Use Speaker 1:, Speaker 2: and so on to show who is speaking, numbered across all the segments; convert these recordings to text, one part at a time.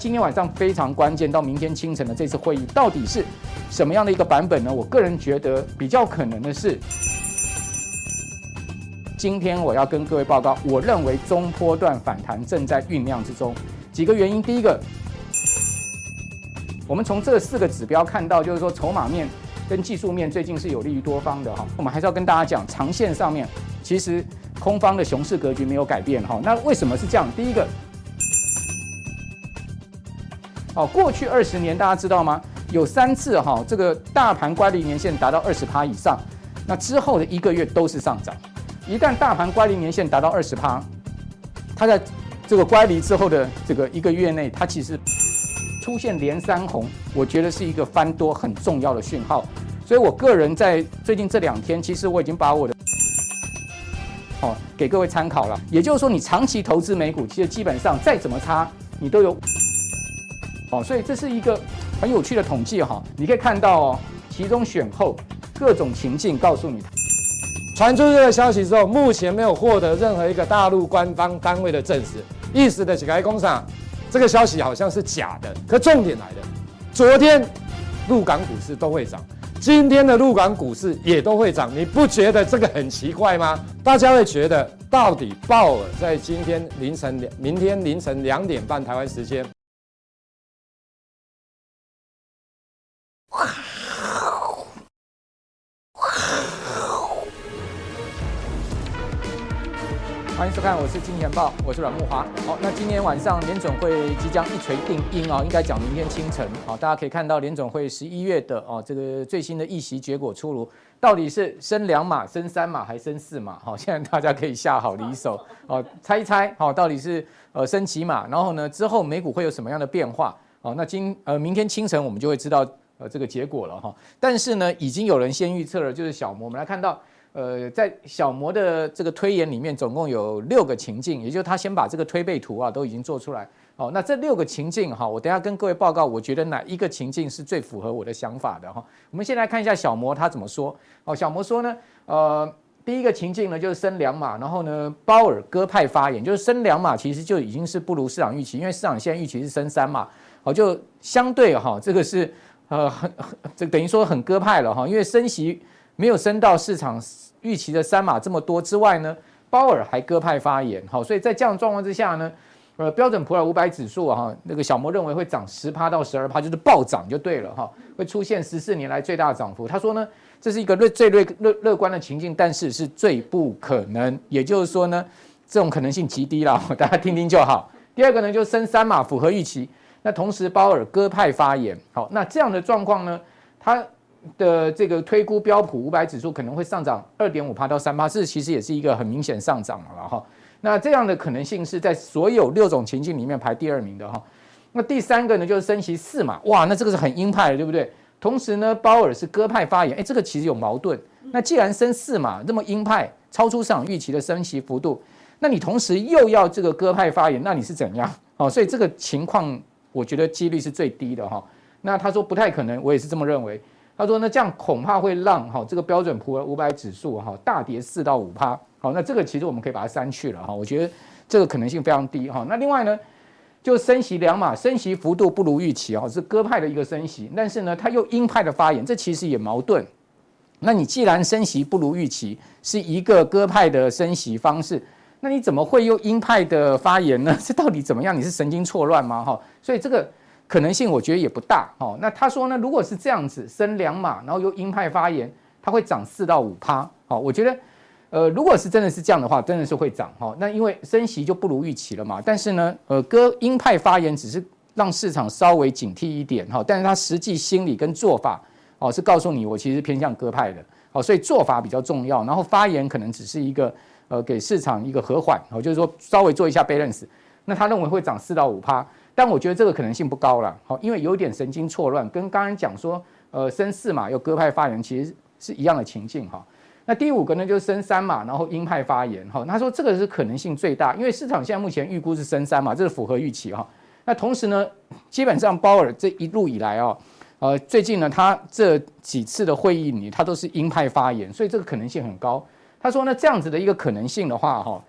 Speaker 1: 今天晚上非常关键，到明天清晨的这次会议到底是什么样的一个版本呢？我个人觉得比较可能的是，今天我要跟各位报告，我认为中波段反弹正在酝酿之中。几个原因，第一个，我们从这四个指标看到，就是说筹码面跟技术面最近是有利于多方的哈。我们还是要跟大家讲，长线上面其实空方的熊市格局没有改变哈。那为什么是这样？第一个。哦，过去二十年大家知道吗？有三次哈，这个大盘乖离年限达到二十趴以上，那之后的一个月都是上涨。一旦大盘乖离年限达到二十趴，它在这个乖离之后的这个一个月内，它其实出现连三红，我觉得是一个翻多很重要的讯号。所以我个人在最近这两天，其实我已经把我的哦给各位参考了。也就是说，你长期投资美股，其实基本上再怎么差，你都有。哦，所以这是一个很有趣的统计哈，你可以看到哦，其中选后各种情境告诉你，
Speaker 2: 传出这个消息之后，目前没有获得任何一个大陆官方单位的证实，意思的是该工厂这个消息好像是假的。可重点来了，昨天陆港股市都会涨，今天的陆港股市也都会涨，你不觉得这个很奇怪吗？大家会觉得到底鲍尔在今天凌晨两，明天凌晨两点半台湾时间。
Speaker 1: 欢迎收看，我是金钱豹，我是阮木华。好，那今天晚上联准会即将一锤定音啊，应该讲明天清晨。好，大家可以看到联准会十一月的哦这个最新的议席结果出炉，到底是升两码、升三码还是升四码？好，现在大家可以下好离手哦，猜一猜好，到底是呃升几码？然后呢之后美股会有什么样的变化？好，那今呃明天清晨我们就会知道呃这个结果了哈。但是呢，已经有人先预测了，就是小摩，我们来看到。呃，在小摩的这个推演里面，总共有六个情境，也就是他先把这个推背图啊都已经做出来。哦，那这六个情境哈，我等下跟各位报告，我觉得哪一个情境是最符合我的想法的哈。我们先来看一下小摩他怎么说。哦，小摩说呢，呃，第一个情境呢就是升两码，然后呢，鲍尔鸽派发言，就是升两码其实就已经是不如市场预期，因为市场现在预期是升三码，好，就相对哈，这个是呃很 这等于说很鸽派了哈，因为 升息。没有升到市场预期的三码这么多之外呢，鲍尔还鸽派发言，好，所以在这样的状况之下呢，呃，标准普尔五百指数哈，那个小摩认为会涨十趴到十二趴，就是暴涨就对了哈，会出现十四年来最大的涨幅。他说呢，这是一个最最乐乐乐观的情境，但是是最不可能，也就是说呢，这种可能性极低了，大家听听就好。第二个呢，就升三码符合预期，那同时鲍尔鸽派发言，好，那这样的状况呢，他。的这个推估标普五百指数可能会上涨二点五趴到三趴，这其实也是一个很明显上涨了哈。那这样的可能性是在所有六种情境里面排第二名的哈。那第三个呢，就是升息四嘛，哇，那这个是很鹰派的，对不对？同时呢，鲍尔是鸽派发言，哎，这个其实有矛盾。那既然升四嘛，那么鹰派，超出市场预期的升息幅度，那你同时又要这个鸽派发言，那你是怎样？哦，所以这个情况我觉得几率是最低的哈。那他说不太可能，我也是这么认为。他说：“那这样恐怕会让哈这个标准普尔五百指数哈大跌四到五趴。好，那这个其实我们可以把它删去了哈。我觉得这个可能性非常低哈。那另外呢，就升息两码，升息幅度不如预期啊，是鸽派的一个升息，但是呢，他又鹰派的发言，这其实也矛盾。那你既然升息不如预期，是一个鸽派的升息方式，那你怎么会又鹰派的发言呢？这到底怎么样？你是神经错乱吗？哈，所以这个。”可能性我觉得也不大哦。那他说呢，如果是这样子升两码，然后由鹰派发言，它会涨四到五趴。好，我觉得，呃，如果是真的是这样的话，真的是会涨哈。那因为升息就不如预期了嘛。但是呢，呃，鸽鹰派发言只是让市场稍微警惕一点哈。但是他实际心理跟做法哦，是告诉你我其实偏向鸽派的。好，所以做法比较重要。然后发言可能只是一个呃给市场一个和缓，哦，就是说稍微做一下 balance。那他认为会涨四到五趴。但我觉得这个可能性不高了，好，因为有点神经错乱，跟刚刚讲说，呃，升四嘛有鸽派发言，其实是一样的情境哈。那第五个呢，就是升三嘛，然后鹰派发言哈。他说这个是可能性最大，因为市场现在目前预估是升三嘛，这是符合预期哈。那同时呢，基本上鲍尔这一路以来哦，呃，最近呢，他这几次的会议里，他都是鹰派发言，所以这个可能性很高。他说呢，这样子的一个可能性的话哈。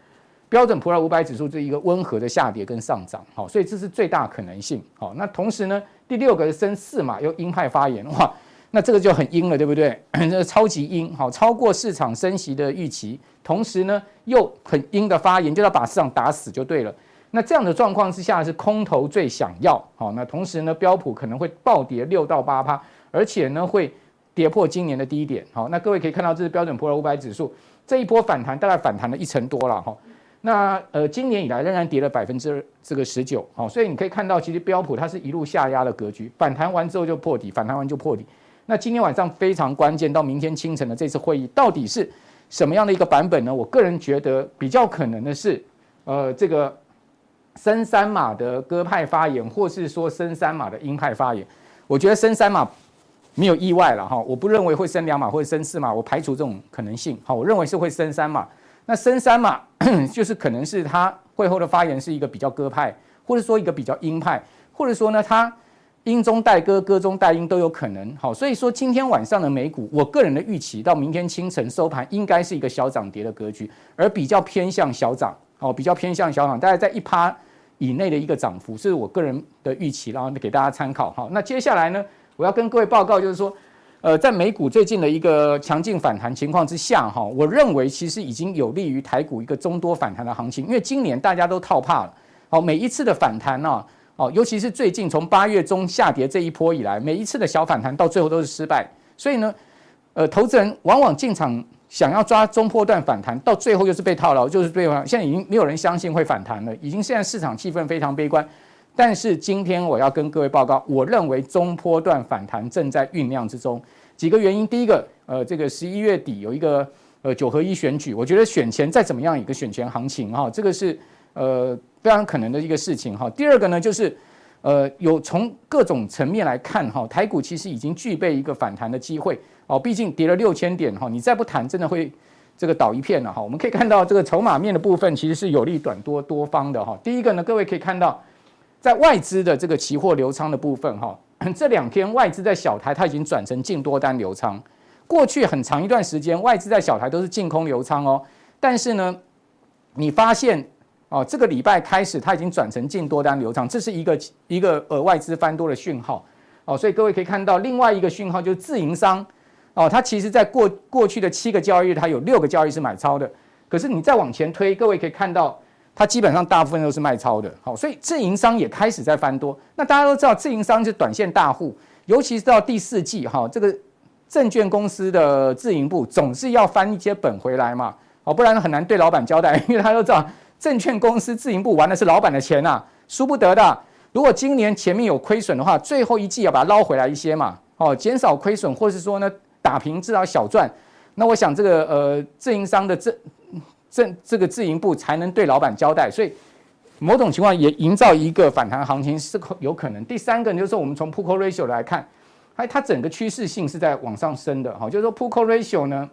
Speaker 1: 标准普尔五百指数这一个温和的下跌跟上涨，好，所以这是最大可能性。好，那同时呢，第六个是升四嘛又鹰派发言，哇，那这个就很鹰了，对不对？这超级鹰，好，超过市场升息的预期，同时呢又很鹰的发言，就要把市场打死就对了。那这样的状况之下是空头最想要，好，那同时呢标普可能会暴跌六到八趴，而且呢会跌破今年的低点，好，那各位可以看到这是标准普尔五百指数这一波反弹大概反弹了一成多了，哈。那呃，今年以来仍然跌了百分之这个十九，好，所以你可以看到，其实标普它是一路下压的格局，反弹完之后就破底，反弹完就破底。那今天晚上非常关键，到明天清晨的这次会议到底是什么样的一个版本呢？我个人觉得比较可能的是，呃，这个升三码的鸽派发言，或是说升三码的鹰派发言。我觉得升三码没有意外了哈，我不认为会升两码或者升四码，我排除这种可能性。好，我认为是会升三码。那深山嘛 就是可能是他会后的发言是一个比较鸽派，或者说一个比较鹰派，或者说呢他鹰中带鸽，鸽中带鹰都有可能。好，所以说今天晚上的美股，我个人的预期到明天清晨收盘应该是一个小涨跌的格局，而比较偏向小涨，好，比较偏向小涨，大概在一趴以内的一个涨幅，是我个人的预期，然后给大家参考。好，那接下来呢，我要跟各位报告就是说。呃，在美股最近的一个强劲反弹情况之下，哈，我认为其实已经有利于台股一个中多反弹的行情，因为今年大家都套怕了，好，每一次的反弹呢，哦，尤其是最近从八月中下跌这一波以来，每一次的小反弹到最后都是失败，所以呢，呃，投资人往往进场想要抓中波段反弹，到最后又是被套牢，就是被现在已经没有人相信会反弹了，已经现在市场气氛非常悲观。但是今天我要跟各位报告，我认为中波段反弹正在酝酿之中。几个原因，第一个，呃，这个十一月底有一个呃九合一选举，我觉得选前再怎么样一个选前行情哈，这个是呃非常可能的一个事情哈。第二个呢，就是呃有从各种层面来看哈，台股其实已经具备一个反弹的机会哦，毕竟跌了六千点哈，你再不谈，真的会这个倒一片了哈。我们可以看到这个筹码面的部分其实是有利短多多方的哈。第一个呢，各位可以看到。在外资的这个期货流仓的部分，哈，这两天外资在小台，它已经转成净多单流仓。过去很长一段时间，外资在小台都是净空流仓哦。但是呢，你发现哦，这个礼拜开始，它已经转成净多单流仓，这是一个一个呃外资翻多的讯号哦。所以各位可以看到，另外一个讯号就是自营商哦，它其实在过过去的七个交易日，它有六个交易是买超的。可是你再往前推，各位可以看到。它基本上大部分都是卖超的，好，所以自营商也开始在翻多。那大家都知道，自营商是短线大户，尤其是到第四季，哈，这个证券公司的自营部总是要翻一些本回来嘛，好，不然很难对老板交代，因为他都知道证券公司自营部玩的是老板的钱呐，输不得的。如果今年前面有亏损的话，最后一季要把它捞回来一些嘛，哦，减少亏损，或是说呢打平至少小赚。那我想这个呃自营商的这。这这个自营部才能对老板交代，所以某种情况也营造一个反弹行情是有可能。第三个就是我们从 p u c o ratio 来看，它它整个趋势性是在往上升的哈，就是说 p u c o ratio 呢，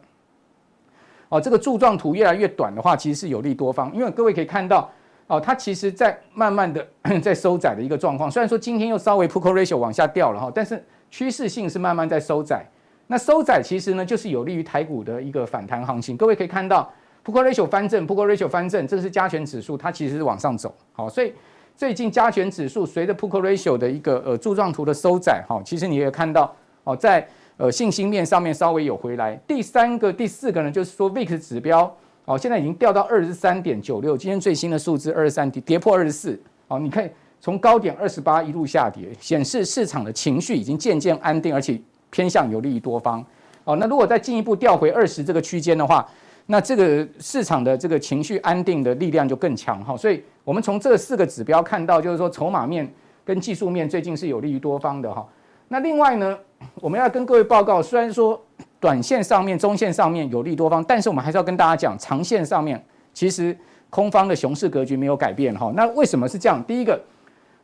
Speaker 1: 哦这个柱状图越来越短的话，其实是有利多方，因为各位可以看到哦，它其实在慢慢的 在收窄的一个状况。虽然说今天又稍微 p u c o ratio 往下掉了哈，但是趋势性是慢慢在收窄。那收窄其实呢，就是有利于台股的一个反弹行情。各位可以看到。Put-Call Ratio 翻正，Put-Call Ratio 翻正，这个是加权指数，它其实是往上走，好，所以最近加权指数随着 Put-Call Ratio 的一个呃柱状图的收窄，哈，其实你也看到，哦，在呃信心面上面稍微有回来。第三个、第四个呢，就是说 VIX 指标，哦，现在已经掉到二十三点九六，今天最新的数字二十三跌跌破二十四，哦，你可以从高点二十八一路下跌，显示市场的情绪已经渐渐安定，而且偏向有利于多方，哦，那如果再进一步调回二十这个区间的话。那这个市场的这个情绪安定的力量就更强哈，所以我们从这四个指标看到，就是说筹码面跟技术面最近是有利于多方的哈。那另外呢，我们要跟各位报告，虽然说短线上面、中线上面有利多方，但是我们还是要跟大家讲，长线上面其实空方的熊市格局没有改变哈。那为什么是这样？第一个，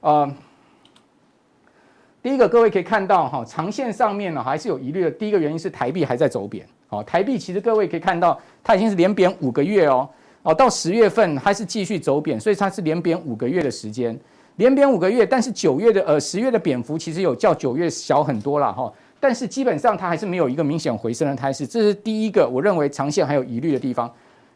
Speaker 1: 呃，第一个各位可以看到哈，长线上面呢还是有疑虑的。第一个原因是台币还在走贬。哦，台币其实各位可以看到，它已经是连贬五个月哦，哦，到十月份还是继续走贬，所以它是连贬五个月的时间，连贬五个月。但是九月的呃十月的贬幅其实有较九月小很多了哈，但是基本上它还是没有一个明显回升的态势，这是第一个我认为长线还有疑虑的地方。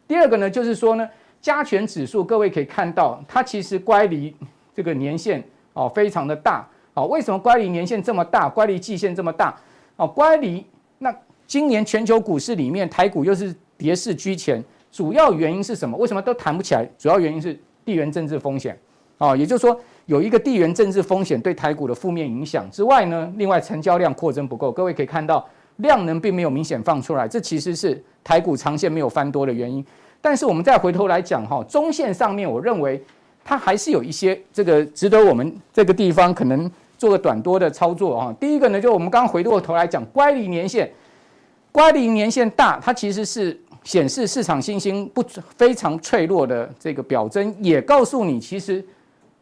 Speaker 1: 第二个呢，就是说呢，加权指数，各位可以看到，它其实乖离这个年限哦非常的大哦。为什么乖离年线这么大？乖离季线这么大哦？乖离那今年全球股市里面，台股又是跌势居前，主要原因是什么？为什么都谈不起来？主要原因是地缘政治风险哦，也就是说有一个地缘政治风险对台股的负面影响之外呢，另外成交量扩增不够，各位可以看到量能并没有明显放出来，这其实是台股长线没有翻多的原因。但是我们再回头来讲哈，中线上面，我认为它还是有一些这个值得我们这个地方可能做个短多的操作啊。第一个呢，就我们刚回过头来讲，乖离年限，乖离年限大，它其实是显示市场信心不非常脆弱的这个表征，也告诉你其实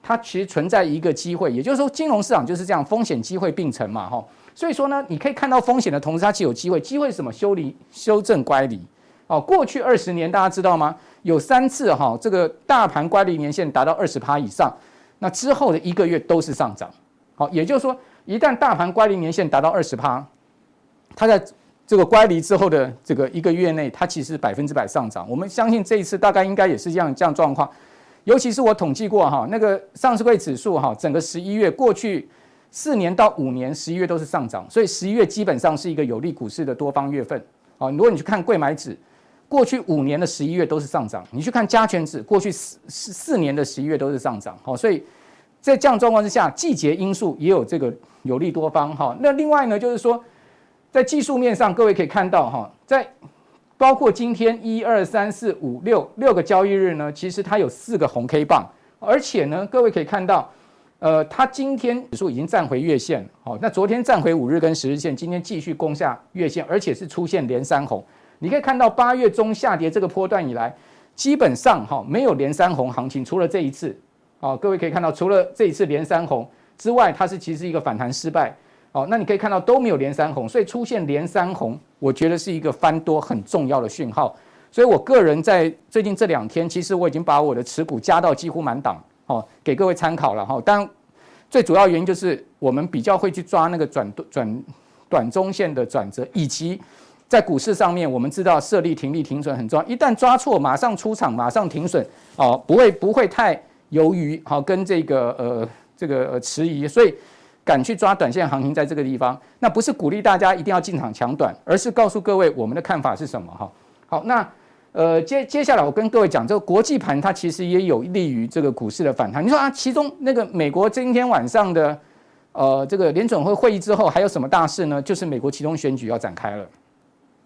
Speaker 1: 它其实存在一个机会，也就是说金融市场就是这样，风险机会并存嘛哈。所以说呢，你可以看到风险的同时，它其实有机会，机会是什么？修理修正乖离。哦，过去二十年大家知道吗？有三次哈，这个大盘乖离年限达到二十趴以上，那之后的一个月都是上涨。好，也就是说，一旦大盘乖离年限达到二十趴，它在这个乖离之后的这个一个月内，它其实百分之百上涨。我们相信这一次大概应该也是这样这样状况。尤其是我统计过哈，那个上市柜指数哈，整个十一月过去四年到五年十一月都是上涨，所以十一月基本上是一个有利股市的多方月份。啊，如果你去看柜买指。过去五年的十一月都是上涨，你去看加权指，过去四四四年的十一月都是上涨，好，所以在这样状况之下，季节因素也有这个有利多方哈。那另外呢，就是说在技术面上，各位可以看到哈，在包括今天一二三四五六六个交易日呢，其实它有四个红 K 棒，而且呢，各位可以看到，呃，它今天指数已经站回月线，好，那昨天站回五日跟十日线，今天继续攻下月线，而且是出现连三红。你可以看到八月中下跌这个波段以来，基本上哈没有连三红行情，除了这一次，哦，各位可以看到，除了这一次连三红之外，它是其实一个反弹失败，哦，那你可以看到都没有连三红，所以出现连三红，我觉得是一个翻多很重要的讯号，所以我个人在最近这两天，其实我已经把我的持股加到几乎满档，哦，给各位参考了哈。当然，最主要原因就是我们比较会去抓那个转转短中线的转折，以及。在股市上面，我们知道设立停利停损很重要。一旦抓错，马上出场，马上停损，哦，不会不会太犹豫，好，跟这个呃这个迟疑，所以敢去抓短线行情，在这个地方，那不是鼓励大家一定要进场抢短，而是告诉各位我们的看法是什么哈。好，那呃接接下来我跟各位讲，这个国际盘它其实也有利于这个股市的反弹。你说啊，其中那个美国今天晚上的呃这个联准会会议之后还有什么大事呢？就是美国其中选举要展开了。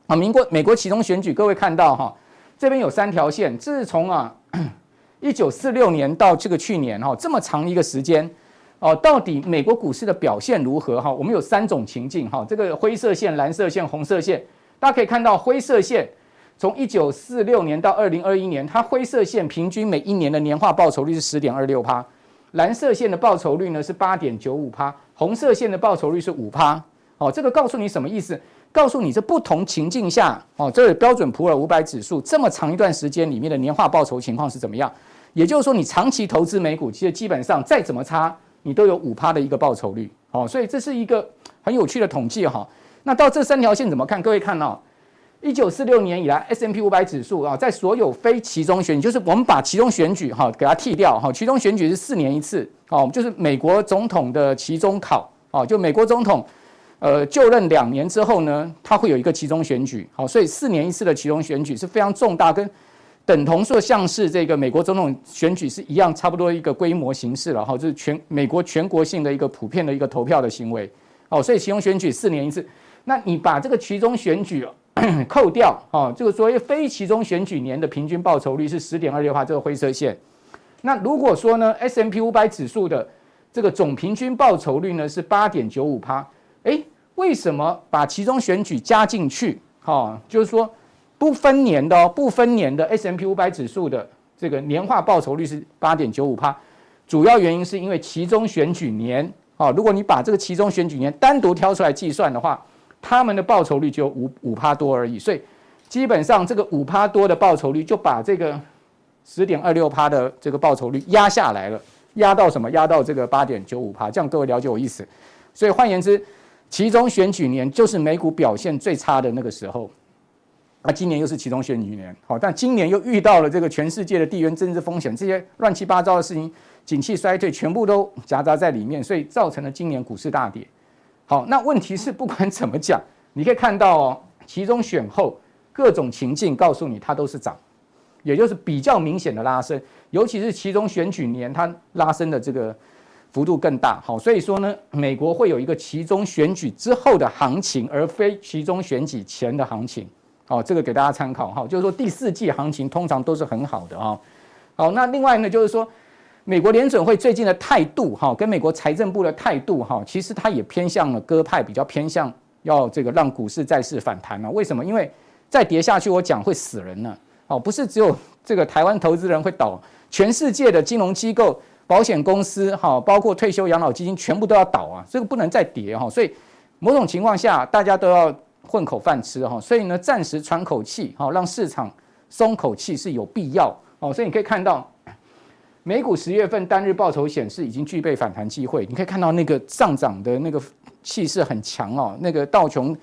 Speaker 1: 啊，民国美国其中选举，各位看到哈，这边有三条线。自从啊，一九四六年到这个去年哈，这么长一个时间，哦，到底美国股市的表现如何哈？我们有三种情境哈，这个灰色线、蓝色线、红色线，大家可以看到灰色线从一九四六年到二零二一年，它灰色线平均每一年的年化报酬率是十点二六趴，蓝色线的报酬率呢是八点九五趴，红色线的报酬率是五趴。哦，这个告诉你什么意思？告诉你，这不同情境下，哦，这标准普尔五百指数这么长一段时间里面的年化报酬情况是怎么样？也就是说，你长期投资美股，其实基本上再怎么差，你都有五趴的一个报酬率，哦，所以这是一个很有趣的统计哈。那到这三条线怎么看？各位看哦，一九四六年以来 S M P 五百指数啊，在所有非期中选举，就是我们把期中选举哈给它剔掉哈，期中选举是四年一次，哦，就是美国总统的期中考，哦，就美国总统。呃，就任两年之后呢，他会有一个期中选举，好，所以四年一次的期中选举是非常重大，跟等同说像是这个美国总统选举是一样，差不多一个规模形式了哈，就是全美国全国性的一个普遍的一个投票的行为，哦，所以其中选举四年一次，那你把这个其中选举 扣掉，哦，这个所谓非其中选举年的平均报酬率是十点二六趴，这个灰色线，那如果说呢，S M P 五百指数的这个总平均报酬率呢是八点九五趴，哎。为什么把其中选举加进去？哈，就是说不分年的哦，不分年的 S M P 五百指数的这个年化报酬率是八点九五趴，主要原因是因为其中选举年，啊，如果你把这个其中选举年单独挑出来计算的话，他们的报酬率就五五趴多而已，所以基本上这个五趴多的报酬率就把这个十点二六趴的这个报酬率压下来了，压到什么？压到这个八点九五趴，这样各位了解我意思？所以换言之。其中选举年就是美股表现最差的那个时候，那今年又是其中选举年，好，但今年又遇到了这个全世界的地缘政治风险，这些乱七八糟的事情，景气衰退全部都夹杂在里面，所以造成了今年股市大跌。好，那问题是不管怎么讲，你可以看到哦，其中选后各种情境告诉你它都是涨，也就是比较明显的拉升，尤其是其中选举年，它拉升的这个幅度更大。好，所以说呢，美国会有一个其中选举之后的行情，而非其中选举前的行情。好，这个给大家参考哈，就是说第四季行情通常都是很好的啊。好，那另外呢，就是说美国联准会最近的态度哈，跟美国财政部的态度哈，其实它也偏向了鸽派，比较偏向要这个让股市再次反弹啊。为什么？因为再跌下去，我讲会死人呢。哦，不是只有这个台湾投资人会倒，全世界的金融机构、保险公司哈，包括退休养老基金，全部都要倒啊。这个不能再跌哈，所以某种情况下，大家都要。混口饭吃哈，所以呢，暂时喘口气哈，让市场松口气是有必要哦。所以你可以看到，美股十月份单日报酬显示已经具备反弹机会。你可以看到那个上涨的那个气势很强哦。那个道琼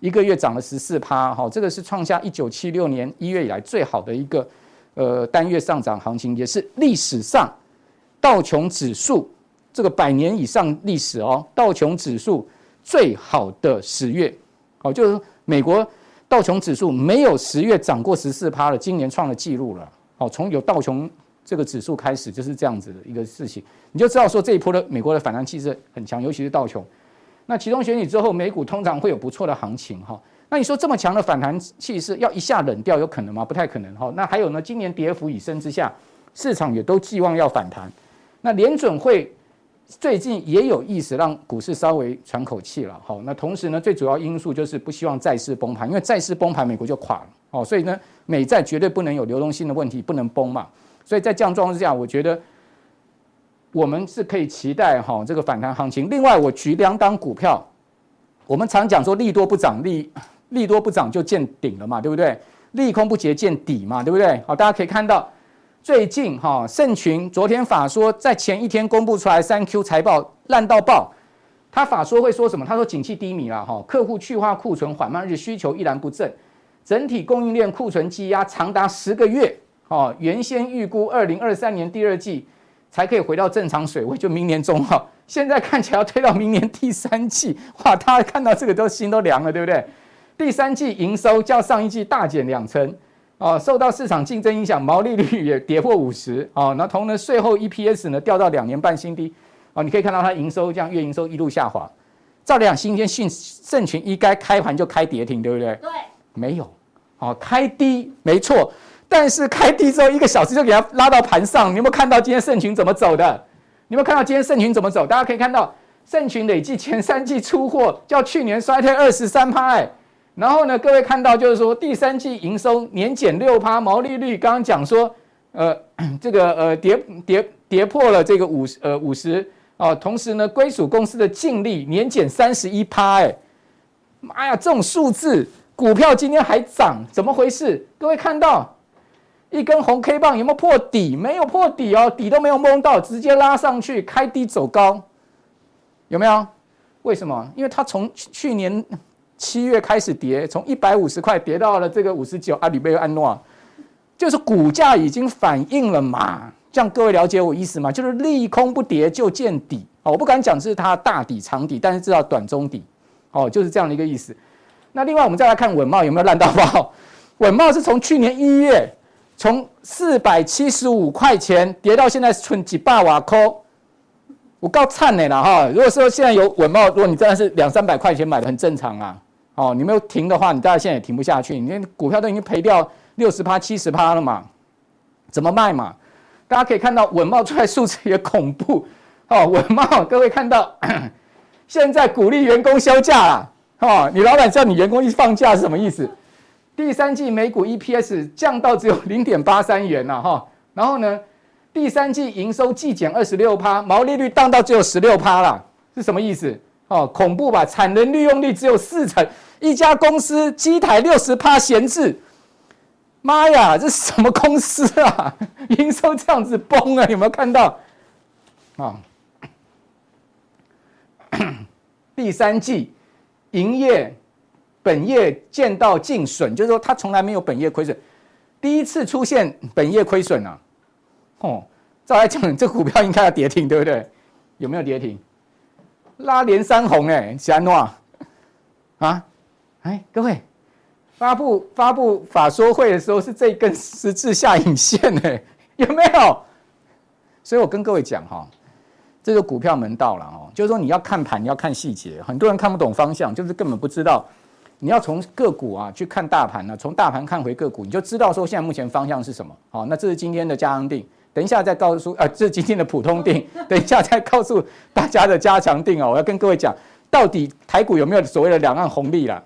Speaker 1: 一个月涨了十四趴哈，这个是创下一九七六年一月以来最好的一个呃单月上涨行情，也是历史上道琼指数这个百年以上历史哦，道琼指数最好的十月。哦，就是美国道琼指数没有十月涨过十四趴了，今年创了纪录了。哦，从有道琼这个指数开始就是这样子的一个事情，你就知道说这一波的美国的反弹气势很强，尤其是道琼。那期中选举之后，美股通常会有不错的行情哈。那你说这么强的反弹气势要一下冷掉有可能吗？不太可能哈。那还有呢，今年跌幅已深之下，市场也都寄望要反弹。那联准会。最近也有意思让股市稍微喘口气了，好，那同时呢，最主要因素就是不希望债市崩盘，因为债市崩盘，美国就垮了，哦，所以呢，美债绝对不能有流动性的问题，不能崩嘛，所以在这样状况之下，我觉得我们是可以期待哈这个反弹行情。另外，我举两档股票，我们常讲说利多不涨，利利多不涨就见顶了嘛，对不对？利空不结见底嘛，对不对？好，大家可以看到。最近哈，盛群昨天法说在前一天公布出来三 Q 财报烂到爆，他法说会说什么？他说景气低迷了哈，客户去化库存缓慢，日需求依然不振，整体供应链库存积压长达十个月，哦，原先预估二零二三年第二季才可以回到正常水位，就明年中哈，现在看起来要推到明年第三季，哇，大家看到这个都心都凉了，对不对？第三季营收较上一季大减两成。哦，受到市场竞争影响，毛利率也跌破五十。哦，那同呢，税后 EPS 呢掉到两年半新低。哦，你可以看到它营收这样月营收一路下滑。照理讲，今天讯盛群应该开盘就开跌停，对不对？对。没有。哦，开低没错，但是开低之后一个小时就给它拉到盘上。你有没有看到今天盛群怎么走的？你有没有看到今天盛群怎么走？大家可以看到，盛群累计前三季出货较去年衰退二十三趴。哎。然后呢，各位看到就是说，第三季营收年减六趴，毛利率刚刚讲说，呃，这个呃跌跌跌破了这个五十呃五十啊，同时呢，归属公司的净利年减三十一趴，哎，妈呀，这种数字，股票今天还涨，怎么回事？各位看到一根红 K 棒有没有破底？没有破底哦，底都没有摸到，直接拉上去，开低走高，有没有？为什么？因为它从去年。七月开始跌，从一百五十块跌到了这个五十九，阿里贝安诺，就是股价已经反应了嘛？这样各位了解我意思吗？就是利空不跌就见底哦，我不敢讲是它大底长底，但是知道短中底哦，就是这样的一个意思。那另外我们再来看稳懋有没有烂到爆？稳懋是从去年一月从四百七十五块钱跌到现在存几百瓦抠。我告惨你了哈！如果说现在有稳懋，如果你真的是两三百块钱买的，很正常啊。哦，你没有停的话，你大概现在也停不下去。你连股票都已经赔掉六十趴、七十趴了嘛，怎么卖嘛？大家可以看到稳懋出来数字也恐怖。哦，稳懋，各位看到 现在鼓励员工休假了。哦，你老板叫你员工一放假是什么意思？第三季每股 EPS 降到只有零点八三元了哈。然后呢，第三季营收季减二十六趴，毛利率降到只有十六趴了，是什么意思？哦，恐怖吧？产能利用率只有四成，一家公司机台六十趴闲置，妈呀，这什么公司啊？营收这样子崩啊？有没有看到？啊、第三季营业本业见到净损，就是说它从来没有本业亏损，第一次出现本业亏损啊！哦，照来讲，这股票应该要跌停，对不对？有没有跌停？拉连三红哎，是安怎啊？哎，各位，发布发布法说会的时候是这根十字下影线哎，有没有？所以我跟各位讲哈，这个股票门道了哦，就是说你要看盘，你要看细节。很多人看不懂方向，就是根本不知道。你要从个股啊去看大盘呢，从大盘看回个股，你就知道说现在目前方向是什么。好，那这是今天的加强定，等一下再告诉啊，这是今天的普通定，等一下再告诉大家的加强定哦。我要跟各位讲，到底台股有没有所谓的两岸红利啦？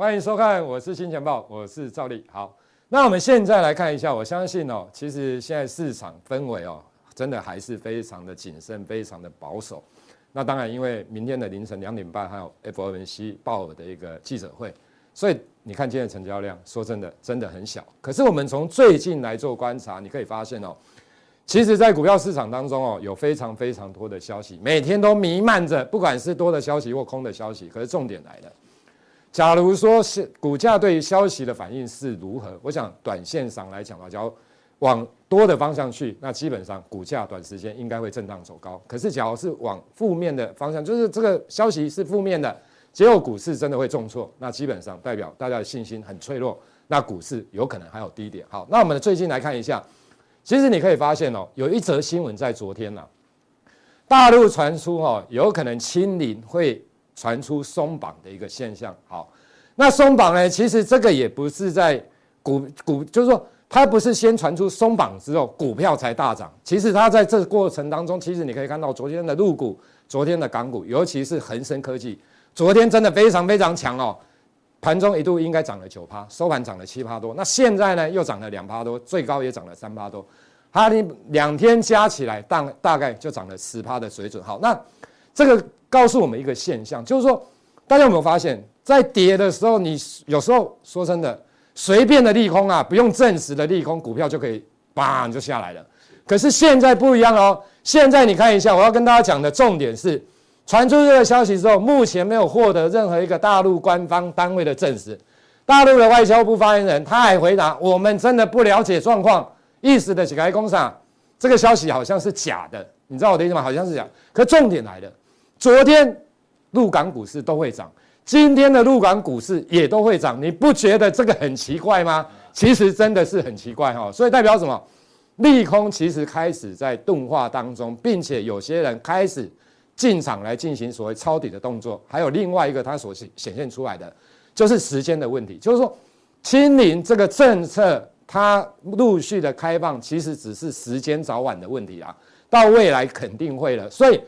Speaker 2: 欢迎收看，我是金钱爆，我是赵力。好，那我们现在来看一下，我相信哦，其实现在市场氛围哦，真的还是非常的谨慎，非常的保守。那当然，因为明天的凌晨两点半还有 FOMC 鲍尔的一个记者会，所以你看今天的成交量，说真的，真的很小。可是我们从最近来做观察，你可以发现哦，其实，在股票市场当中哦，有非常非常多的消息，每天都弥漫着，不管是多的消息或空的消息。可是重点来了。假如说是股价对于消息的反应是如何，我想短线上来讲的话，假如往多的方向去，那基本上股价短时间应该会震荡走高。可是假如是往负面的方向，就是这个消息是负面的，结果股市真的会重挫，那基本上代表大家的信心很脆弱，那股市有可能还有低点。好，那我们最近来看一下，其实你可以发现哦，有一则新闻在昨天呐，大陆传出哦，有可能清零会。传出松绑的一个现象，好，那松绑呢？其实这个也不是在股股，就是说它不是先传出松绑之后股票才大涨。其实它在这个过程当中，其实你可以看到昨天的陆股、昨天的港股，尤其是恒生科技，昨天真的非常非常强哦，盘中一度应该涨了九趴，收盘涨了七趴多。那现在呢，又涨了两趴多，最高也涨了三趴多。它两天加起来大大概就涨了十趴的水准。好，那这个。告诉我们一个现象，就是说，大家有没有发现，在跌的时候，你有时候说真的，随便的利空啊，不用证实的利空，股票就可以砰就下来了。可是现在不一样哦，现在你看一下，我要跟大家讲的重点是，传出这个消息之后，目前没有获得任何一个大陆官方单位的证实。大陆的外交部发言人他还回答，我们真的不了解状况，意思的是来工厂这个消息好像是假的，你知道我的意思吗？好像是假，可重点来了。昨天陆港股市都会涨，今天的陆港股市也都会涨，你不觉得这个很奇怪吗？其实真的是很奇怪哈，所以代表什么？利空其实开始在钝化当中，并且有些人开始进场来进行所谓抄底的动作。还有另外一个它所显显现出来的，就是时间的问题，就是说清零这个政策它陆续的开放，其实只是时间早晚的问题啊，到未来肯定会了，所以。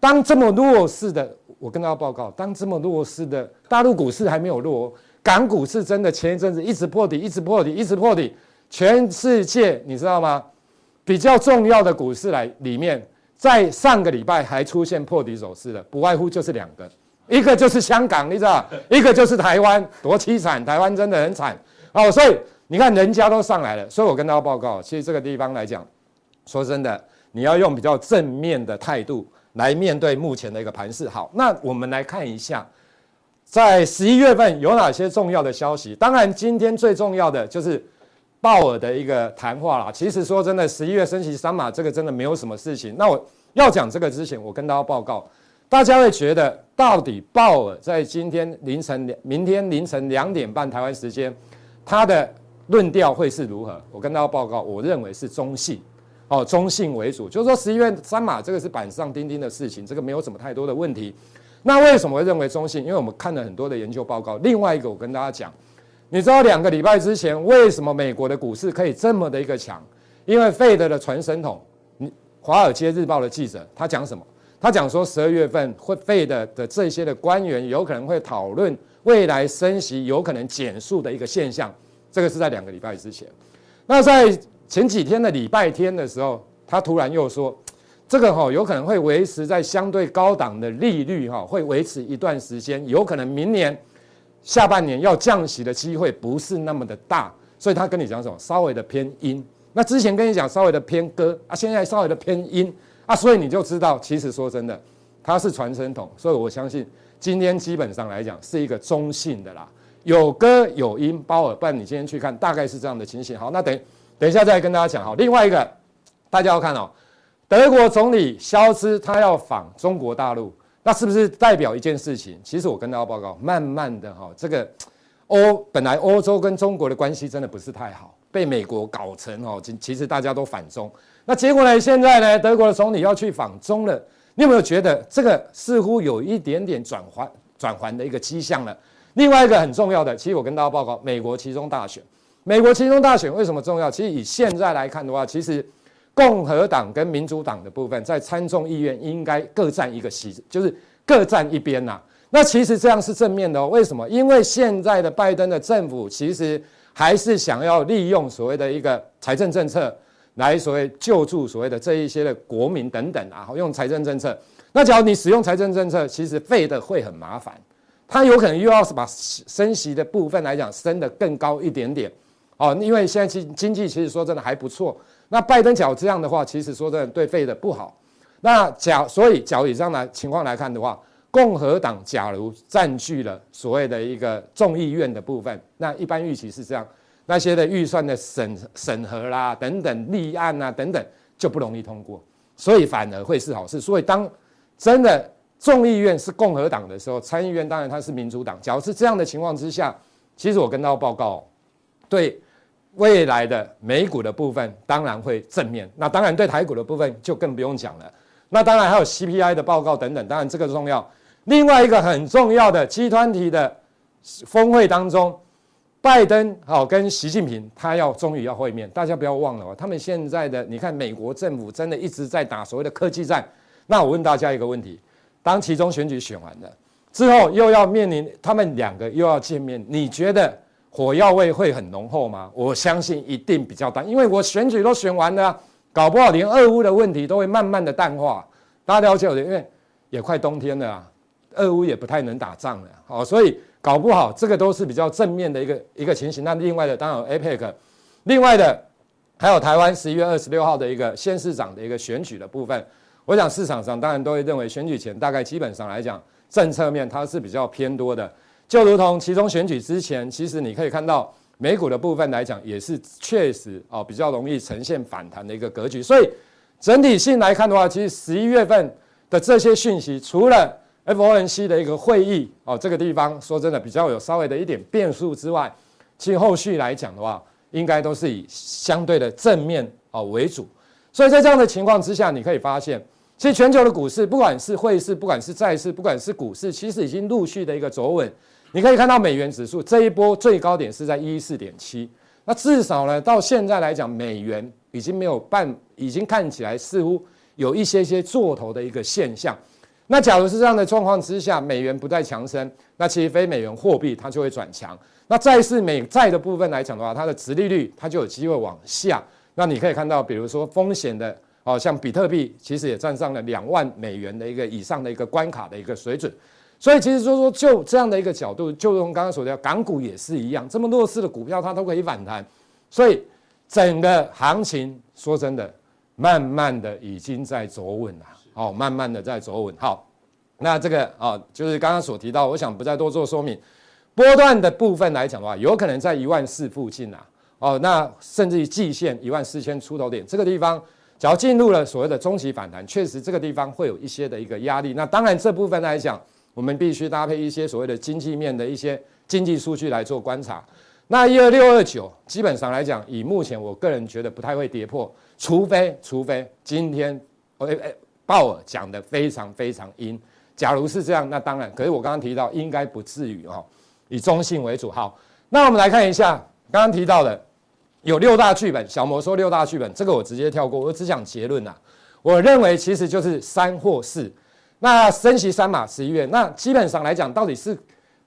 Speaker 2: 当这么弱势的，我跟大家报告，当这么弱势的大陆股市还没有弱，港股是真的前一阵子一直破底，一直破底，一直破底。全世界你知道吗？比较重要的股市来里面，在上个礼拜还出现破底走势的，不外乎就是两个，一个就是香港，你知道，一个就是台湾，多凄惨！台湾真的很惨哦。所以你看人家都上来了，所以我跟大家报告，其实这个地方来讲，说真的，你要用比较正面的态度。来面对目前的一个盘势。好，那我们来看一下，在十一月份有哪些重要的消息？当然，今天最重要的就是鲍尔的一个谈话啦。其实说真的，十一月升息三码这个真的没有什么事情。那我要讲这个之前，我跟大家报告，大家会觉得到底鲍尔在今天凌晨、明天凌晨两点半台湾时间，他的论调会是如何？我跟大家报告，我认为是中性。哦，中性为主，就是说十一月三码这个是板上钉钉的事情，这个没有什么太多的问题。那为什么会认为中性？因为我们看了很多的研究报告。另外一个，我跟大家讲，你知道两个礼拜之前为什么美国的股市可以这么的一个强？因为费德的传声筒，《华尔街日报》的记者他讲什么？他讲说十二月份会费德的这些的官员有可能会讨论未来升息有可能减速的一个现象。这个是在两个礼拜之前。那在前几天的礼拜天的时候，他突然又说，这个哈有可能会维持在相对高档的利率哈，会维持一段时间，有可能明年下半年要降息的机会不是那么的大，所以他跟你讲什么，稍微的偏阴。那之前跟你讲稍微的偏鸽啊，现在稍微的偏阴啊，所以你就知道，其实说真的，它是传声筒，所以我相信今天基本上来讲是一个中性的啦，有鸽有鹰，包尔，不然你今天去看，大概是这样的情形。好，那等等一下再跟大家讲。好，另外一个大家要看哦，德国总理肖兹他要访中国大陆，那是不是代表一件事情？其实我跟大家报告，慢慢的哈，这个欧本来欧洲跟中国的关系真的不是太好。被美国搞成哦，其其实大家都反中，那结果呢？现在呢，德国的总理要去访中了，你有没有觉得这个似乎有一点点转换转换的一个迹象呢？另外一个很重要的，其实我跟大家报告，美国其中大选，美国期中大选为什么重要？其实以现在来看的话，其实共和党跟民主党的部分在参众议院应该各占一个席，就是各占一边呐。那其实这样是正面的哦。为什么？因为现在的拜登的政府其实。还是想要利用所谓的一个财政政策来所谓救助所谓的这一些的国民等等啊，用财政政策。那假如你使用财政政策，其实费的会很麻烦，他有可能又要是把升息的部分来讲升得更高一点点哦，因为现在经经济其实说真的还不错。那拜登脚这样的话，其实说真的对费的不好。那假所以假如以上来情况来看的话。共和党假如占据了所谓的一个众议院的部分，那一般预期是这样，那些的预算的审审核啦等等立案啊等等就不容易通过，所以反而会是好事。所以当真的众议院是共和党的时候，参议院当然它是民主党。假如是这样的情况之下，其实我跟大家报告，对未来的美股的部分当然会正面，那当然对台股的部分就更不用讲了。那当然还有 CPI 的报告等等，当然这个重要。另外一个很重要的集团体的峰会当中，拜登好跟习近平他要终于要会面，大家不要忘了哦，他们现在的你看美国政府真的一直在打所谓的科技战。那我问大家一个问题：当其中选举选完了之后，又要面临他们两个又要见面，你觉得火药味会很浓厚吗？我相信一定比较淡，因为我选举都选完了，搞不好连俄乌的问题都会慢慢的淡化。大家了解我的，因为也快冬天了啊。俄乌也不太能打仗了，好，所以搞不好这个都是比较正面的一个一个情形。那另外的当然 APEC，另外的还有台湾十一月二十六号的一个县市长的一个选举的部分。我想市场上当然都会认为选举前大概基本上来讲政策面它是比较偏多的，就如同其中选举之前，其实你可以看到美股的部分来讲也是确实哦比较容易呈现反弹的一个格局。所以整体性来看的话，其实十一月份的这些讯息除了 FOMC 的一个会议哦，这个地方说真的比较有稍微的一点变数之外，其实后续来讲的话，应该都是以相对的正面哦为主。所以在这样的情况之下，你可以发现，其实全球的股市，不管是汇市，不管是债市，不管是股市，其实已经陆续的一个走稳。你可以看到美元指数这一波最高点是在一一四点七，那至少呢到现在来讲，美元已经没有办，已经看起来似乎有一些些做头的一个现象。那假如是这样的状况之下，美元不再强升，那其实非美元货币它就会转强。那债市美债的部分来讲的话，它的殖利率它就有机会往下。那你可以看到，比如说风险的哦，像比特币，其实也站上了两万美元的一个以上的一个关卡的一个水准。所以其实说说就这样的一个角度，就用刚刚所说的港股也是一样，这么弱势的股票它都可以反弹。所以整个行情说真的，慢慢的已经在走稳了。哦，慢慢的在走稳。好，那这个啊，就是刚刚所提到，我想不再多做说明。波段的部分来讲的话，有可能在一万四附近啊。哦，那甚至于季线一万四千出头点这个地方，只要进入了所谓的中期反弹，确实这个地方会有一些的一个压力。那当然这部分来讲，我们必须搭配一些所谓的经济面的一些经济数据来做观察。那一二六二九，基本上来讲，以目前我个人觉得不太会跌破，除非除非今天，哎哎。鲍尔讲的非常非常阴，假如是这样，那当然。可是我刚刚提到，应该不至于哦，以中性为主。好，那我们来看一下刚刚提到的，有六大剧本。小摩说六大剧本，这个我直接跳过，我只讲结论呐。我认为其实就是三或四。那升息三码十一月，那基本上来讲，到底是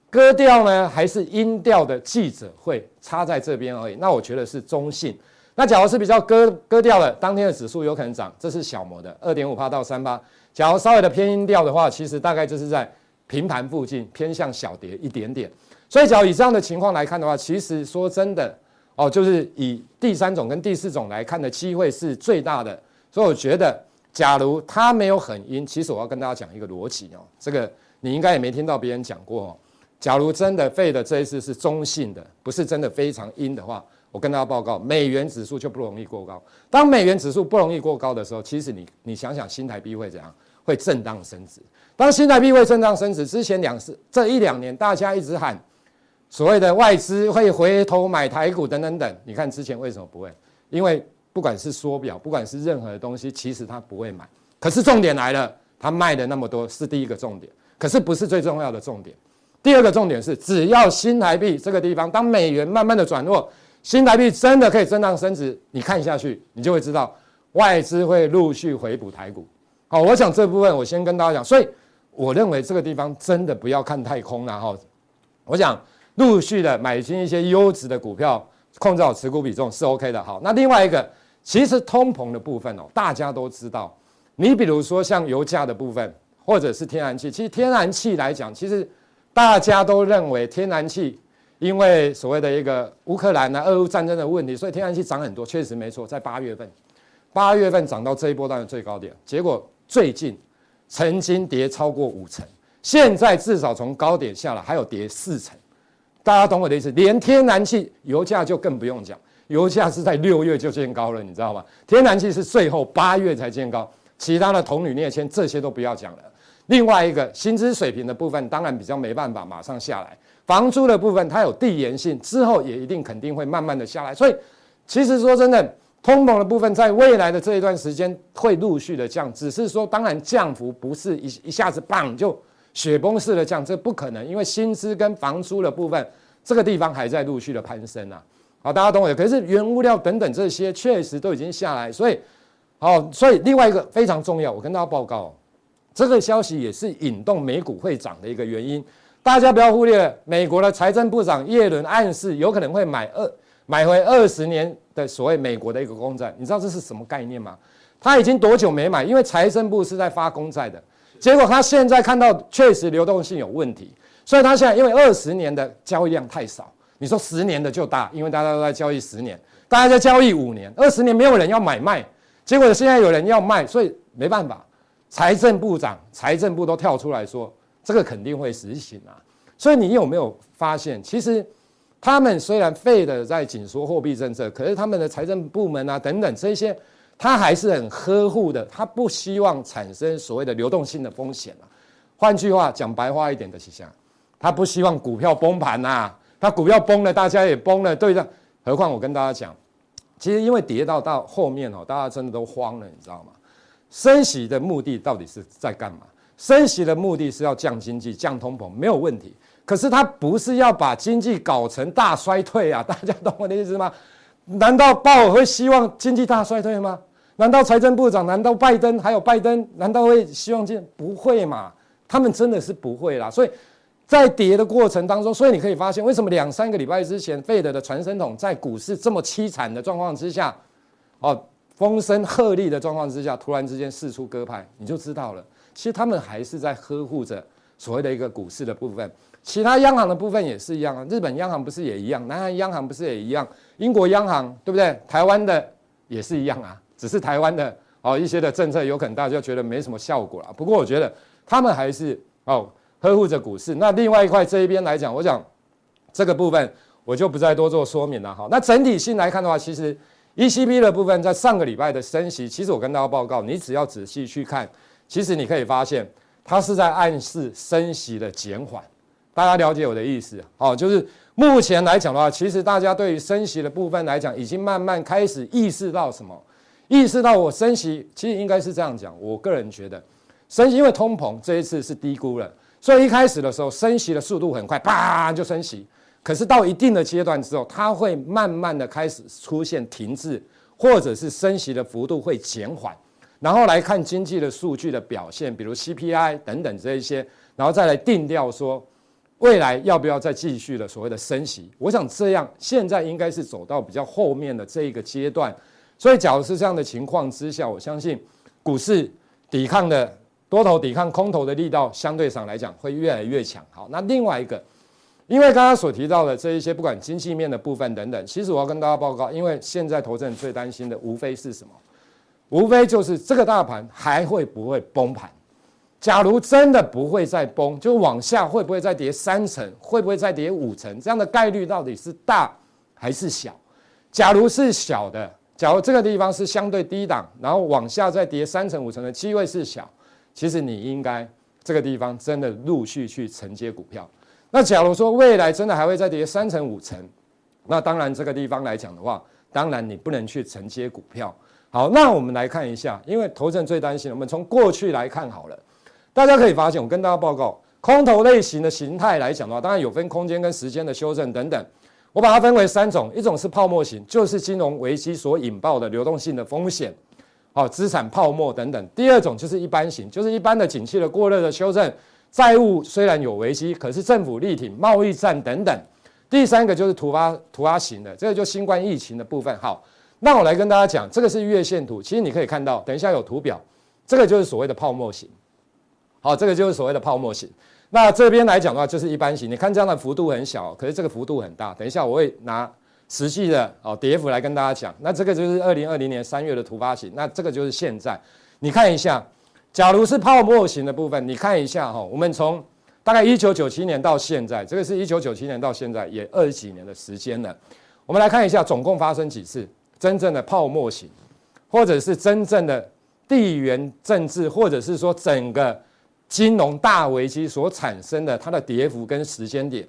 Speaker 2: 割掉呢，还是音调的记者会差在这边而已。那我觉得是中性。那假如是比较割割掉了，当天的指数有可能涨，这是小摩的二点五趴到三八。假如稍微的偏音调的话，其实大概就是在平盘附近，偏向小跌一点点。所以，假如以这样的情况来看的话，其实说真的哦，就是以第三种跟第四种来看的机会是最大的。所以，我觉得假如它没有很阴，其实我要跟大家讲一个逻辑哦，这个你应该也没听到别人讲过哦。假如真的费的这一次是中性的，不是真的非常阴的话，我跟大家报告，美元指数就不容易过高。当美元指数不容易过高的时候，其实你你想想新台币会怎样？会震荡升值。当新台币会震荡升值之前两次这一两年，大家一直喊所谓的外资会回头买台股等等等。你看之前为什么不会？因为不管是缩表，不管是任何的东西，其实它不会买。可是重点来了，它卖的那么多是第一个重点，可是不是最重要的重点。第二个重点是，只要新台币这个地方，当美元慢慢的转弱，新台币真的可以震荡升值，你看下去，你就会知道外资会陆续回补台股。好，我想这部分我先跟大家讲，所以我认为这个地方真的不要看太空了哈。我想陆续的买进一些优质的股票，控制好持股比重是 OK 的。好，那另外一个，其实通膨的部分哦，大家都知道，你比如说像油价的部分，或者是天然气，其实天然气来讲，其实。大家都认为天然气，因为所谓的一个乌克兰呢、俄乌战争的问题，所以天然气涨很多，确实没错。在八月份，八月份涨到这一波段的最高点，结果最近曾经跌超过五成，现在至少从高点下来还有跌四成。大家懂我的意思？连天然气油价就更不用讲，油价是在六月就见高了，你知道吗？天然气是最后八月才见高，其他的铜铝镍铅这些都不要讲了。另外一个薪资水平的部分，当然比较没办法马上下来。房租的部分，它有递延性，之后也一定肯定会慢慢的下来。所以，其实说真的，通膨的部分在未来的这一段时间会陆续的降，只是说当然降幅不是一一下子棒就雪崩式的降，这不可能，因为薪资跟房租的部分这个地方还在陆续的攀升啊。好，大家懂我。可是原物料等等这些确实都已经下来，所以好，所以另外一个非常重要，我跟大家报告。这个消息也是引动美股会涨的一个原因，大家不要忽略，美国的财政部长耶伦暗示有可能会买二买回二十年的所谓美国的一个公债，你知道这是什么概念吗？他已经多久没买？因为财政部是在发公债的，结果他现在看到确实流动性有问题，所以他现在因为二十年的交易量太少，你说十年的就大，因为大家都在交易十年，大家在交易五年，二十年没有人要买卖，结果现在有人要卖，所以没办法。财政部长、财政部都跳出来说，这个肯定会实行啊。所以你有没有发现，其实他们虽然废的在紧缩货币政策，可是他们的财政部门啊等等这些，他还是很呵护的，他不希望产生所谓的流动性的风险啊。换句话讲白话一点的是这样，他不希望股票崩盘呐，他股票崩了，大家也崩了，对的。何况我跟大家讲，其实因为跌到到后面哦，大家真的都慌了，你知道吗？升息的目的到底是在干嘛？升息的目的是要降经济、降通膨，没有问题。可是它不是要把经济搞成大衰退啊！大家懂我的意思吗？难道鲍尔会希望经济大衰退吗？难道财政部长、难道拜登还有拜登，难道会希望进？不会嘛？他们真的是不会啦。所以在跌的过程当中，所以你可以发现，为什么两三个礼拜之前，费德的传声筒在股市这么凄惨的状况之下，哦。风声鹤唳的状况之下，突然之间释出鸽派，你就知道了。其实他们还是在呵护着所谓的一个股市的部分，其他央行的部分也是一样啊。日本央行不是也一样？南韩央行不是也一样？英国央行对不对？台湾的也是一样啊。只是台湾的哦一些的政策有可能大家觉得没什么效果了。不过我觉得他们还是哦呵护着股市。那另外一块这一边来讲，我想这个部分我就不再多做说明了哈。那整体性来看的话，其实。ECB 的部分在上个礼拜的升息，其实我跟大家报告，你只要仔细去看，其实你可以发现，它是在暗示升息的减缓。大家了解我的意思？哦，就是目前来讲的话，其实大家对于升息的部分来讲，已经慢慢开始意识到什么？意识到我升息，其实应该是这样讲。我个人觉得，升息因为通膨这一次是低估了，所以一开始的时候升息的速度很快，啪就升息。可是到一定的阶段之后，它会慢慢的开始出现停滞，或者是升息的幅度会减缓，然后来看经济的数据的表现，比如 CPI 等等这一些，然后再来定调说未来要不要再继续的所谓的升息？我想这样现在应该是走到比较后面的这一个阶段。所以，假如是这样的情况之下，我相信股市抵抗的多头抵抗空头的力道相对上来讲会越来越强。好，那另外一个，因为刚刚所提到的这一些不管经济面的部分等等，其实我要跟大家报告，因为现在投资人最担心的无非是什么？无非就是这个大盘还会不会崩盘？假如真的不会再崩，就往下会不会再跌三成？会不会再跌五成？这样的概率到底是大还是小？假如是小的，假如这个地方是相对低档，然后往下再跌三成五成的机会是小，其实你应该这个地方真的陆续去承接股票。那假如说未来真的还会再跌三成五成，那当然这个地方来讲的话，当然你不能去承接股票。好，那我们来看一下，因为投资人最担心，我们从过去来看好了。大家可以发现，我跟大家报告，空头类型的形态来讲的话，当然有分空间跟时间的修正等等。我把它分为三种，一种是泡沫型，就是金融危机所引爆的流动性的风险，好，资产泡沫等等。第二种就是一般型，就是一般的景气的过热的修正，债务虽然有危机，可是政府力挺，贸易战等等。第三个就是突发突发型的，这个就新冠疫情的部分。好，那我来跟大家讲，这个是月线图，其实你可以看到，等一下有图表，这个就是所谓的泡沫型。好，这个就是所谓的泡沫型。那这边来讲的话，就是一般型。你看这样的幅度很小，可是这个幅度很大。等一下我会拿实际的哦跌幅来跟大家讲。那这个就是二零二零年三月的突发型。那这个就是现在，你看一下，假如是泡沫型的部分，你看一下哈，我们从大概一九九七年到现在，这个是一九九七年到现在也二十几年的时间了。我们来看一下，总共发生几次真正的泡沫型，或者是真正的地缘政治，或者是说整个。金融大危机所产生的它的跌幅跟时间点，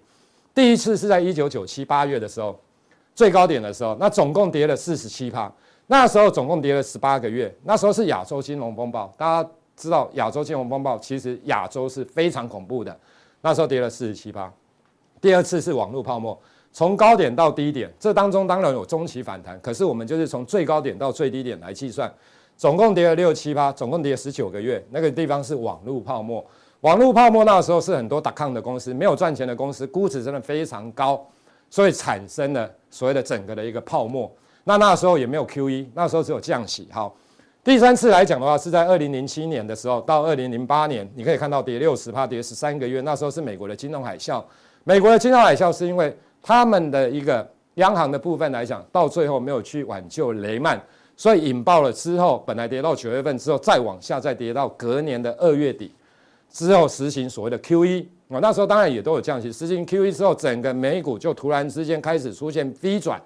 Speaker 2: 第一次是在一九九七八月的时候，最高点的时候，那总共跌了四十七趴，那时候总共跌了十八个月，那时候是亚洲金融风暴，大家知道亚洲金融风暴其实亚洲是非常恐怖的，那时候跌了四十七趴。第二次是网络泡沫，从高点到低点，这当中当然有中期反弹，可是我们就是从最高点到最低点来计算。总共跌了六七趴，总共跌了十九个月。那个地方是网络泡沫，网络泡沫那时候是很多打抗的公司，没有赚钱的公司，估值真的非常高，所以产生了所谓的整个的一个泡沫。那那时候也没有 QE，那时候只有降息。好，第三次来讲的话，是在二零零七年的时候到二零零八年，你可以看到跌六十趴，跌十三个月。那时候是美国的金融海啸，美国的金融海啸是因为他们的一个央行的部分来讲，到最后没有去挽救雷曼。所以引爆了之后，本来跌到九月份之后，再往下再跌到隔年的二月底之后，实行所谓的 QE 啊，那时候当然也都有降息。实行 QE 之后，整个美股就突然之间开始出现 V 转，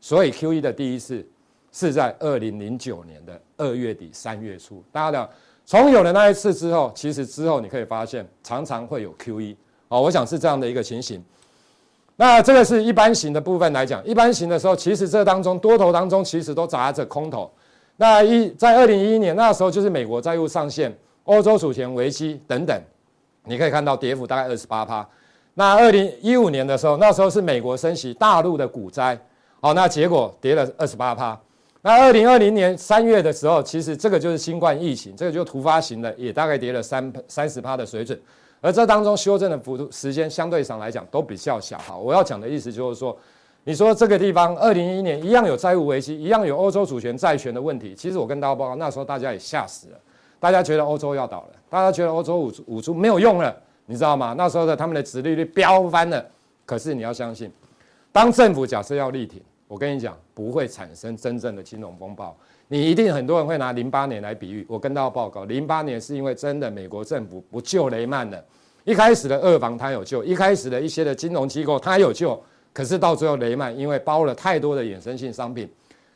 Speaker 2: 所以 QE 的第一次是在二零零九年的二月底三月初。大家讲，从有了那一次之后，其实之后你可以发现，常常会有 QE 啊，我想是这样的一个情形。那这个是一般型的部分来讲，一般型的时候，其实这当中多头当中其实都砸着空头。那一在二零一一年那时候，就是美国债务上限、欧洲主权危机等等，你可以看到跌幅大概二十八趴。那二零一五年的时候，那时候是美国升息，大陆的股灾，好，那结果跌了二十八趴。那二零二零年三月的时候，其实这个就是新冠疫情，这个就突发型的，也大概跌了三三十趴的水准。而这当中修正的幅度时间相对上来讲都比较小哈。我要讲的意思就是说，你说这个地方二零一一年一样有债务危机，一样有欧洲主权债权的问题。其实我跟大家报告，那时候大家也吓死了，大家觉得欧洲要倒了，大家觉得欧洲五五出没有用了，你知道吗？那时候的他们的殖利率飙翻了。可是你要相信，当政府假设要力挺，我跟你讲不会产生真正的金融风暴。你一定很多人会拿零八年来比喻，我跟大家报告，零八年是因为真的美国政府不救雷曼了。一开始的二房他有救，一开始的一些的金融机构他有救，可是到最后雷曼因为包了太多的衍生性商品，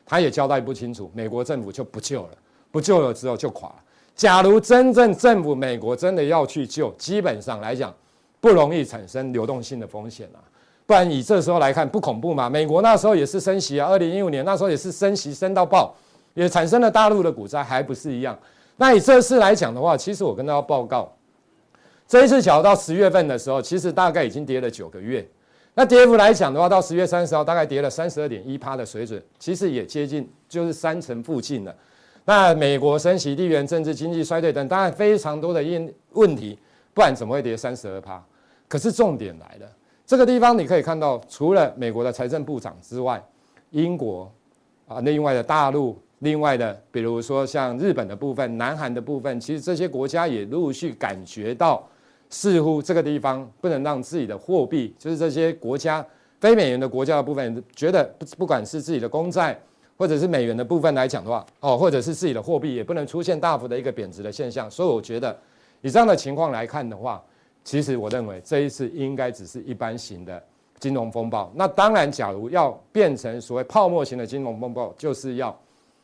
Speaker 2: 他也交代不清楚，美国政府就不救了，不救了之后就垮了。假如真正政府美国真的要去救，基本上来讲不容易产生流动性的风险啊，不然以这时候来看不恐怖嘛？美国那时候也是升息啊，二零一五年那时候也是升息升到爆，也产生了大陆的股灾，还不是一样？那以这次来讲的话，其实我跟大家报告。这一次小到十月份的时候，其实大概已经跌了九个月。那跌幅来讲的话，到十月三十号大概跌了三十二点一趴的水准，其实也接近就是三成附近了。那美国升息、地缘政治、经济衰退等，当然非常多的因问题，不然怎么会跌三十二趴？可是重点来了，这个地方你可以看到，除了美国的财政部长之外，英国啊，另外的大陆，另外的比如说像日本的部分、南韩的部分，其实这些国家也陆续感觉到，似乎这个地方不能让自己的货币，就是这些国家非美元的国家的部分，觉得不不管是自己的公债。或者是美元的部分来讲的话，哦，或者是自己的货币也不能出现大幅的一个贬值的现象，所以我觉得以这样的情况来看的话，其实我认为这一次应该只是一般型的金融风暴。那当然，假如要变成所谓泡沫型的金融风暴，就是要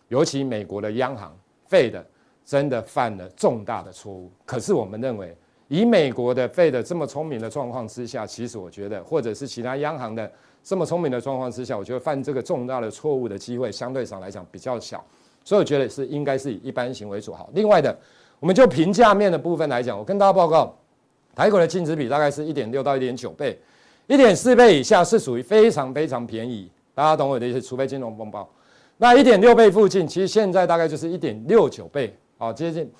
Speaker 2: 尤其美国的央行 Fed 真的犯了重大的错误。可是我们认为，以美国的 Fed 这么聪明的状况之下，其实我觉得，或者是其他央行的。这么聪明的状况之下，我觉得犯这个重大的错误的机会相对上来讲比较小，所以我觉得是应该是以一般型为主。好，另外的，我们就评价面的部分来讲，我跟大家报告，台股的净值比大概是一点六到一点九倍，一点四倍以下是属于非常非常便宜，大家懂我的意思？除非金融风暴，那一点六倍附近，其实现在大概就是一点六九倍，好接近，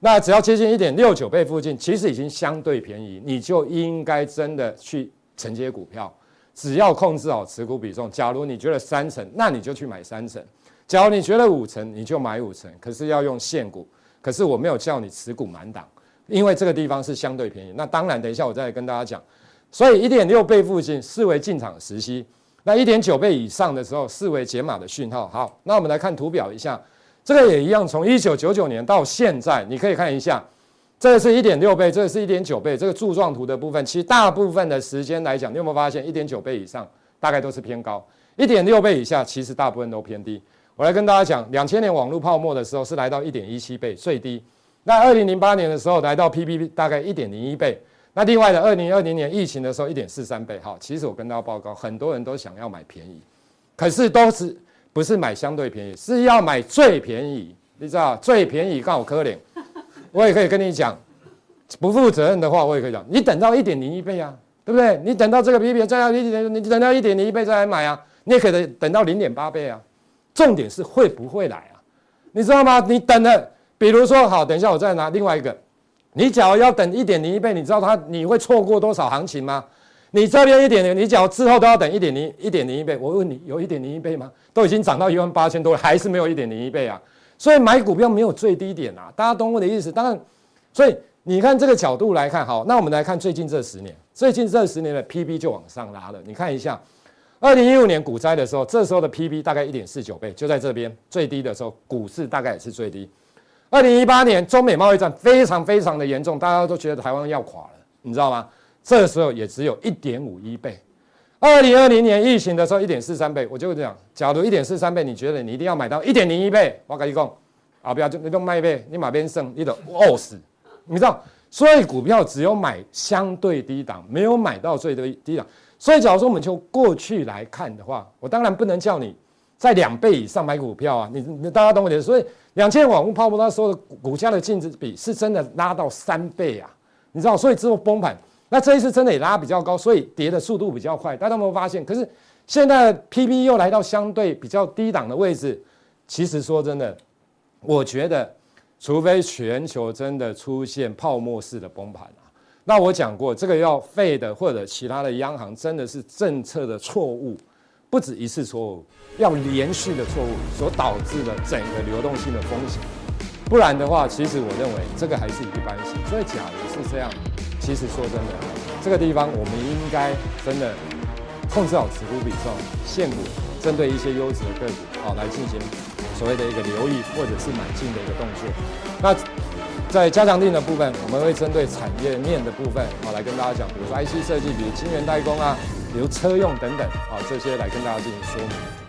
Speaker 2: 那只要接近一点六九倍附近，其实已经相对便宜，你就应该真的去承接股票。只要控制好持股比重，假如你觉得三成，那你就去买三成；假如你觉得五成，你就买五成。可是要用现股，可是我没有叫你持股满档，因为这个地方是相对便宜。那当然，等一下我再跟大家讲。所以一点六倍附近视为进场时机，那一点九倍以上的时候视为解码的讯号。好，那我们来看图表一下，这个也一样，从一九九九年到现在，你可以看一下。这个是一点六倍，这个是一点九倍。这个柱状图的部分，其实大部分的时间来讲，你有没有发现，一点九倍以上大概都是偏高，一点六倍以下其实大部分都偏低。我来跟大家讲，两千年网络泡沫的时候是来到一点一七倍最低，那二零零八年的时候来到 PPP 大概一点零一倍，那另外的二零二零年疫情的时候一点四三倍。好，其实我跟大家报告，很多人都想要买便宜，可是都是不是买相对便宜，是要买最便宜，你知道最便宜刚好可怜。我也可以跟你讲，不负责任的话，我也可以讲，你等到一点零一倍啊，对不对？你等到这个 P P 再要一点，你等到一点零一倍再来买啊，你也可以等到零点八倍啊。重点是会不会来啊？你知道吗？你等的，比如说好，等一下我再拿另外一个，你假如要等一点零一倍，你知道它你会错过多少行情吗？你这边一点零，你假如之后都要等一点零一点零一倍，我问你，有一点零一倍吗？都已经涨到一万八千多了，还是没有一点零一倍啊？所以买股票没有最低点啊，大家懂我的意思。当然，所以你看这个角度来看，好，那我们来看最近这十年，最近这十年的 PB 就往上拉了。你看一下，二零一五年股灾的时候，这时候的 PB 大概一点四九倍，就在这边最低的时候，股市大概也是最低。二零一八年中美贸易战非常非常的严重，大家都觉得台湾要垮了，你知道吗？这时候也只有一点五一倍。二零二零年疫情的时候，一点四三倍，我就会这样。假如一点四三倍，你觉得你一定要买到一点零一倍，我跟你讲，啊，不要就你都卖一倍，你马边剩，你都饿死。你知道，所以股票只有买相对低档，没有买到最低低档。所以，假如说我们就过去来看的话，我当然不能叫你在两倍以上买股票啊。你你大家懂我的意思？所以，两千网络泡沫那时候的股价的净值比是真的拉到三倍啊，你知道？所以之后崩盘。那这一次真的也拉比较高，所以跌的速度比较快。大家有没有发现？可是现在 PB 又来到相对比较低档的位置。其实说真的，我觉得，除非全球真的出现泡沫式的崩盘啊，那我讲过，这个要废的或者其他的央行真的是政策的错误，不止一次错误，要连续的错误所导致的整个流动性的风险。不然的话，其实我认为这个还是一般性。所以假如是这样。其实说真的，这个地方我们应该真的控制好持股比重，限股针对一些优质的个股啊来进行所谓的一个留意或者是买进的一个动作。那在加强定的部分，我们会针对产业面的部分啊来跟大家讲，比如说 IC 设计，比如晶圆代工啊，比如车用等等啊这些来跟大家进行说明。